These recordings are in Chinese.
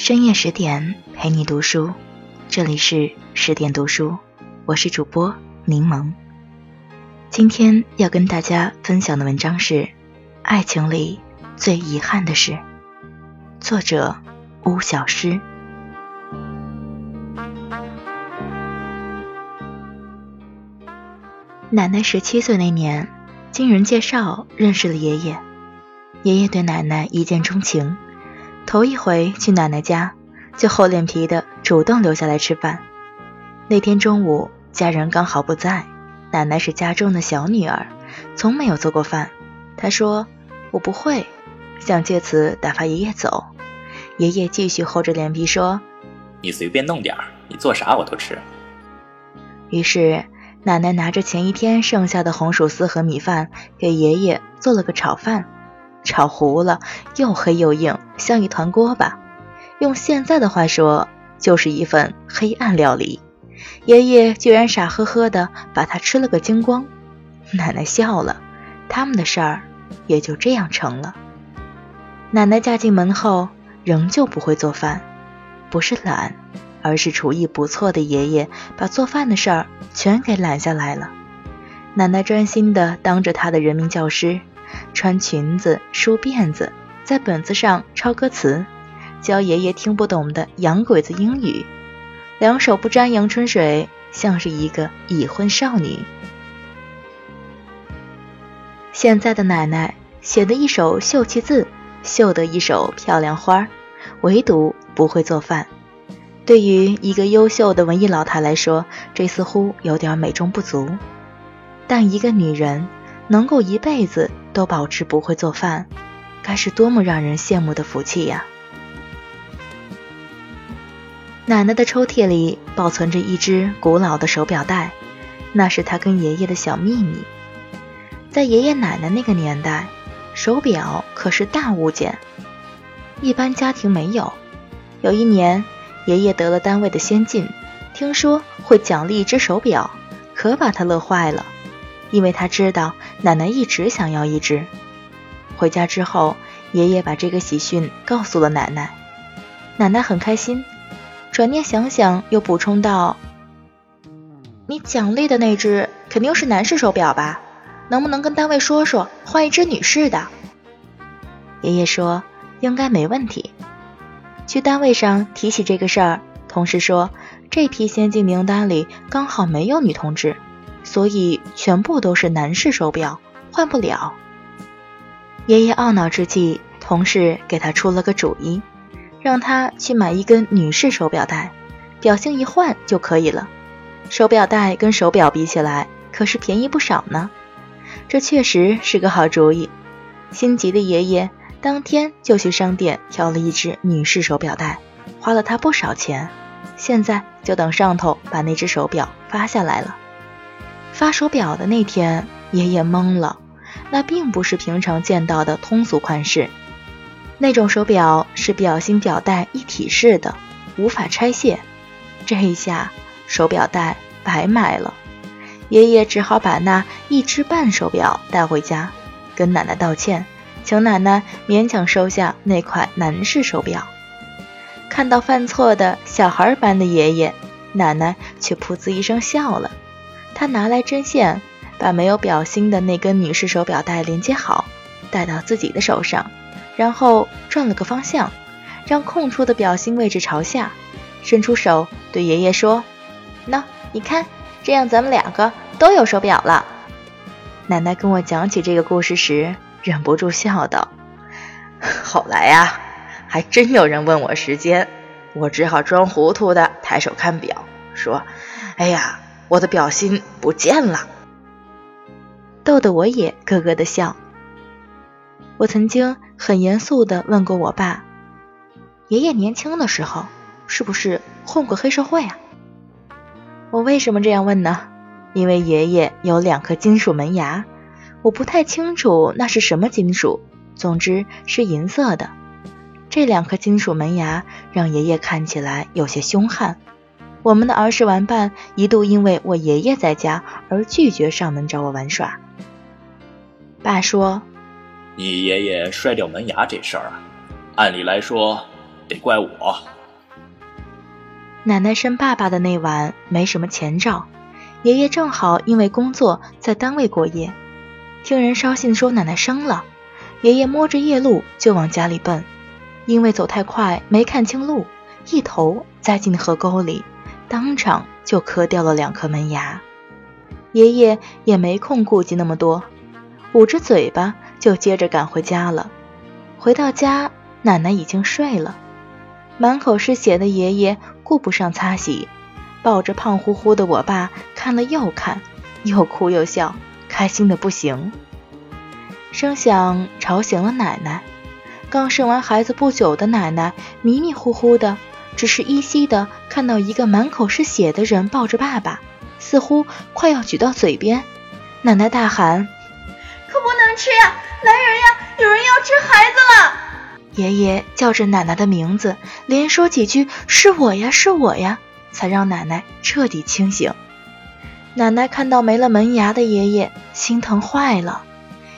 深夜十点陪你读书，这里是十点读书，我是主播柠檬。今天要跟大家分享的文章是《爱情里最遗憾的事》，作者巫小诗。奶奶十七岁那年，经人介绍认识了爷爷。爷爷对奶奶一见钟情，头一回去奶奶家，就厚脸皮的主动留下来吃饭。那天中午，家人刚好不在，奶奶是家中的小女儿，从没有做过饭。她说：“我不会。”想借此打发爷爷走。爷爷继续厚着脸皮说：“你随便弄点儿，你做啥我都吃。”于是奶奶拿着前一天剩下的红薯丝和米饭，给爷爷做了个炒饭。炒糊了，又黑又硬，像一团锅巴。用现在的话说，就是一份黑暗料理。爷爷居然傻呵呵的把它吃了个精光。奶奶笑了，他们的事儿也就这样成了。奶奶嫁进门后，仍旧不会做饭，不是懒，而是厨艺不错的爷爷把做饭的事儿全给揽下来了。奶奶专心的当着他的人民教师。穿裙子、梳辫子，在本子上抄歌词，教爷爷听不懂的洋鬼子英语，两手不沾阳春水，像是一个已婚少女。现在的奶奶写的一手秀气字，绣得一手漂亮花，唯独不会做饭。对于一个优秀的文艺老太来说，这似乎有点美中不足。但一个女人能够一辈子。都保持不会做饭，该是多么让人羡慕的福气呀！奶奶的抽屉里保存着一只古老的手表带，那是她跟爷爷的小秘密。在爷爷奶奶那个年代，手表可是大物件，一般家庭没有。有一年，爷爷得了单位的先进，听说会奖励一只手表，可把他乐坏了。因为他知道奶奶一直想要一只。回家之后，爷爷把这个喜讯告诉了奶奶，奶奶很开心。转念想想，又补充道：“你奖励的那只肯定是男士手表吧？能不能跟单位说说，换一只女士的？”爷爷说：“应该没问题。”去单位上提起这个事儿，同事说：“这批先进名单里刚好没有女同志。”所以全部都是男士手表，换不了。爷爷懊恼之际，同事给他出了个主意，让他去买一根女士手表带，表芯一换就可以了。手表带跟手表比起来，可是便宜不少呢。这确实是个好主意。心急的爷爷当天就去商店挑了一只女士手表带，花了他不少钱。现在就等上头把那只手表发下来了。发手表的那天，爷爷懵了。那并不是平常见到的通俗款式，那种手表是表芯表带一体式的，无法拆卸。这一下，手表带白买了。爷爷只好把那一只半手表带回家，跟奶奶道歉，请奶奶勉强收下那块男士手表。看到犯错的小孩般的爷爷，奶奶却噗呲一声笑了。他拿来针线，把没有表芯的那根女士手表带连接好，戴到自己的手上，然后转了个方向，让空出的表芯位置朝下，伸出手对爷爷说：“喏，你看，这样咱们两个都有手表了。”奶奶跟我讲起这个故事时，忍不住笑道：“后来呀，还真有人问我时间，我只好装糊涂的抬手看表，说：‘哎呀。’”我的表芯不见了，逗得我也咯咯的笑。我曾经很严肃的问过我爸：“爷爷年轻的时候是不是混过黑社会啊？”我为什么这样问呢？因为爷爷有两颗金属门牙，我不太清楚那是什么金属，总之是银色的。这两颗金属门牙让爷爷看起来有些凶悍。我们的儿时玩伴一度因为我爷爷在家而拒绝上门找我玩耍。爸说：“你爷爷摔掉门牙这事儿啊，按理来说得怪我。奶奶生爸爸的那晚没什么前兆，爷爷正好因为工作在单位过夜，听人捎信说奶奶生了，爷爷摸着夜路就往家里奔，因为走太快没看清路，一头栽进河沟里，当场就磕掉了两颗门牙。爷爷也没空顾及那么多，捂着嘴巴就接着赶回家了。回到家，奶奶已经睡了，满口是血的爷爷顾不上擦洗，抱着胖乎乎的我爸看了又看，又哭又笑，开心的不行。声响吵醒了奶奶，刚生完孩子不久的奶奶迷迷糊糊的，只是依稀的看到一个满口是血的人抱着爸爸。似乎快要举到嘴边，奶奶大喊：“吃呀！来人呀！有人要吃孩子了！”爷爷叫着奶奶的名字，连说几句“是我呀，是我呀”，才让奶奶彻底清醒。奶奶看到没了门牙的爷爷，心疼坏了。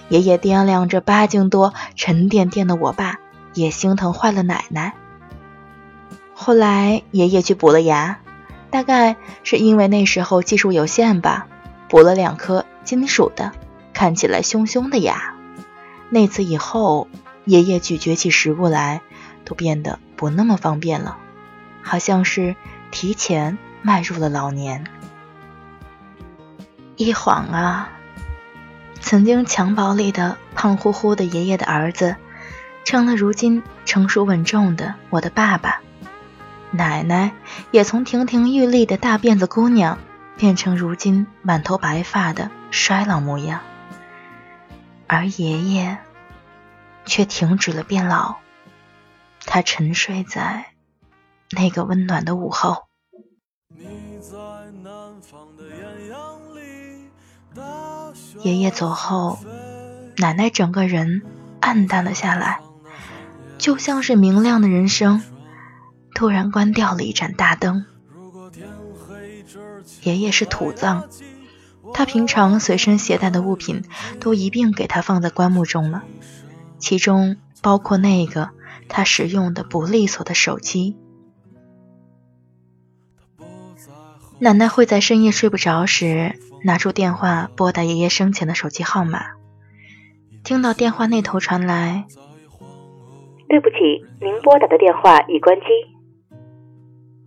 爷爷掂量着八斤多、沉甸甸的我爸，也心疼坏了奶奶。后来爷爷去补了牙。大概是因为那时候技术有限吧，补了两颗金属的，看起来凶凶的呀。那次以后，爷爷咀嚼起食物来都变得不那么方便了，好像是提前迈入了老年。一晃啊，曾经襁褓里的胖乎乎的爷爷的儿子，成了如今成熟稳重的我的爸爸。奶奶也从亭亭玉立的大辫子姑娘，变成如今满头白发的衰老模样，而爷爷却停止了变老，他沉睡在那个温暖的午后。爷爷走后，奶奶整个人暗淡了下来，就像是明亮的人生。突然关掉了一盏大灯。爷爷是土葬，他平常随身携带的物品都一并给他放在棺木中了，其中包括那个他使用的不利索的手机。奶奶会在深夜睡不着时拿出电话拨打爷爷生前的手机号码，听到电话那头传来：“对不起，您拨打的电话已关机。”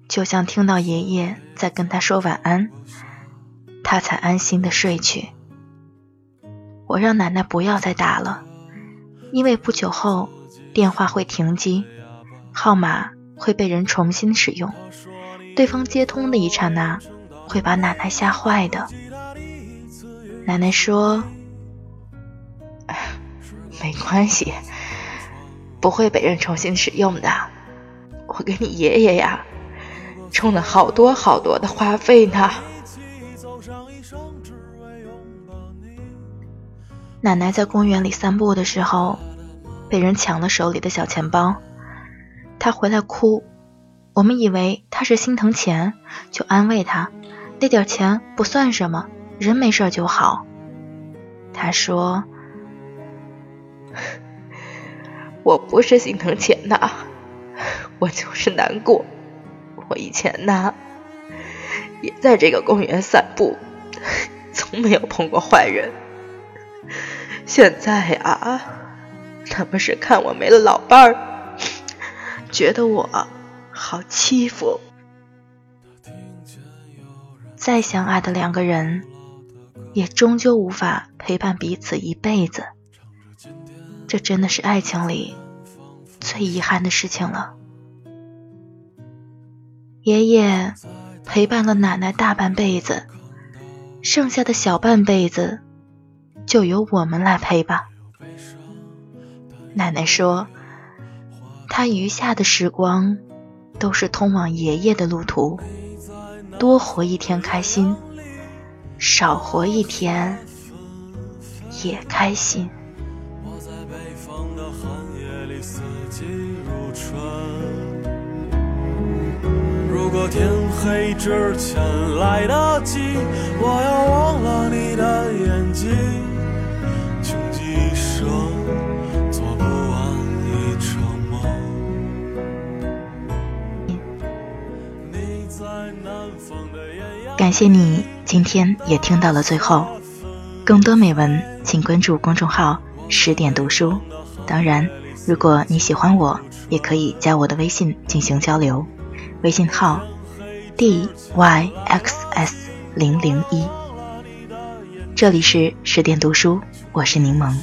就像听到爷爷在跟他说晚安，他才安心的睡去。我让奶奶不要再打了，因为不久后电话会停机，号码会被人重新使用，对方接通的一刹那会把奶奶吓坏的。奶奶说：“ 没关系，不会被人重新使用的。我给你爷爷呀。”充了好多好多的话费呢。奶奶在公园里散步的时候，被人抢了手里的小钱包，她回来哭。我们以为她是心疼钱，就安慰她，那点钱不算什么，人没事就好。她说：“我不是心疼钱呐，我就是难过。”我以前呢，也在这个公园散步，从没有碰过坏人。现在啊，他们是看我没了老伴儿，觉得我好欺负。再相爱的两个人，也终究无法陪伴彼此一辈子。这真的是爱情里最遗憾的事情了。爷爷陪伴了奶奶大半辈子，剩下的小半辈子就由我们来陪吧。奶奶说，她余下的时光都是通往爷爷的路途，多活一天开心，少活一天也开心。如果天黑之前来得及，我要忘了你的眼睛，感谢你今天也听到了最后。更多美文，请关注公众号“十点读书”。当然，如果你喜欢我，也可以加我的微信进行交流，微信号 d y x s 零零一。这里是十点读书，我是柠檬。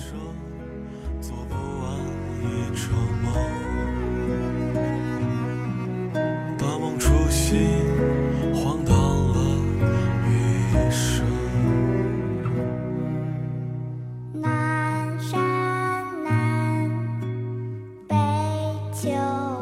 秋。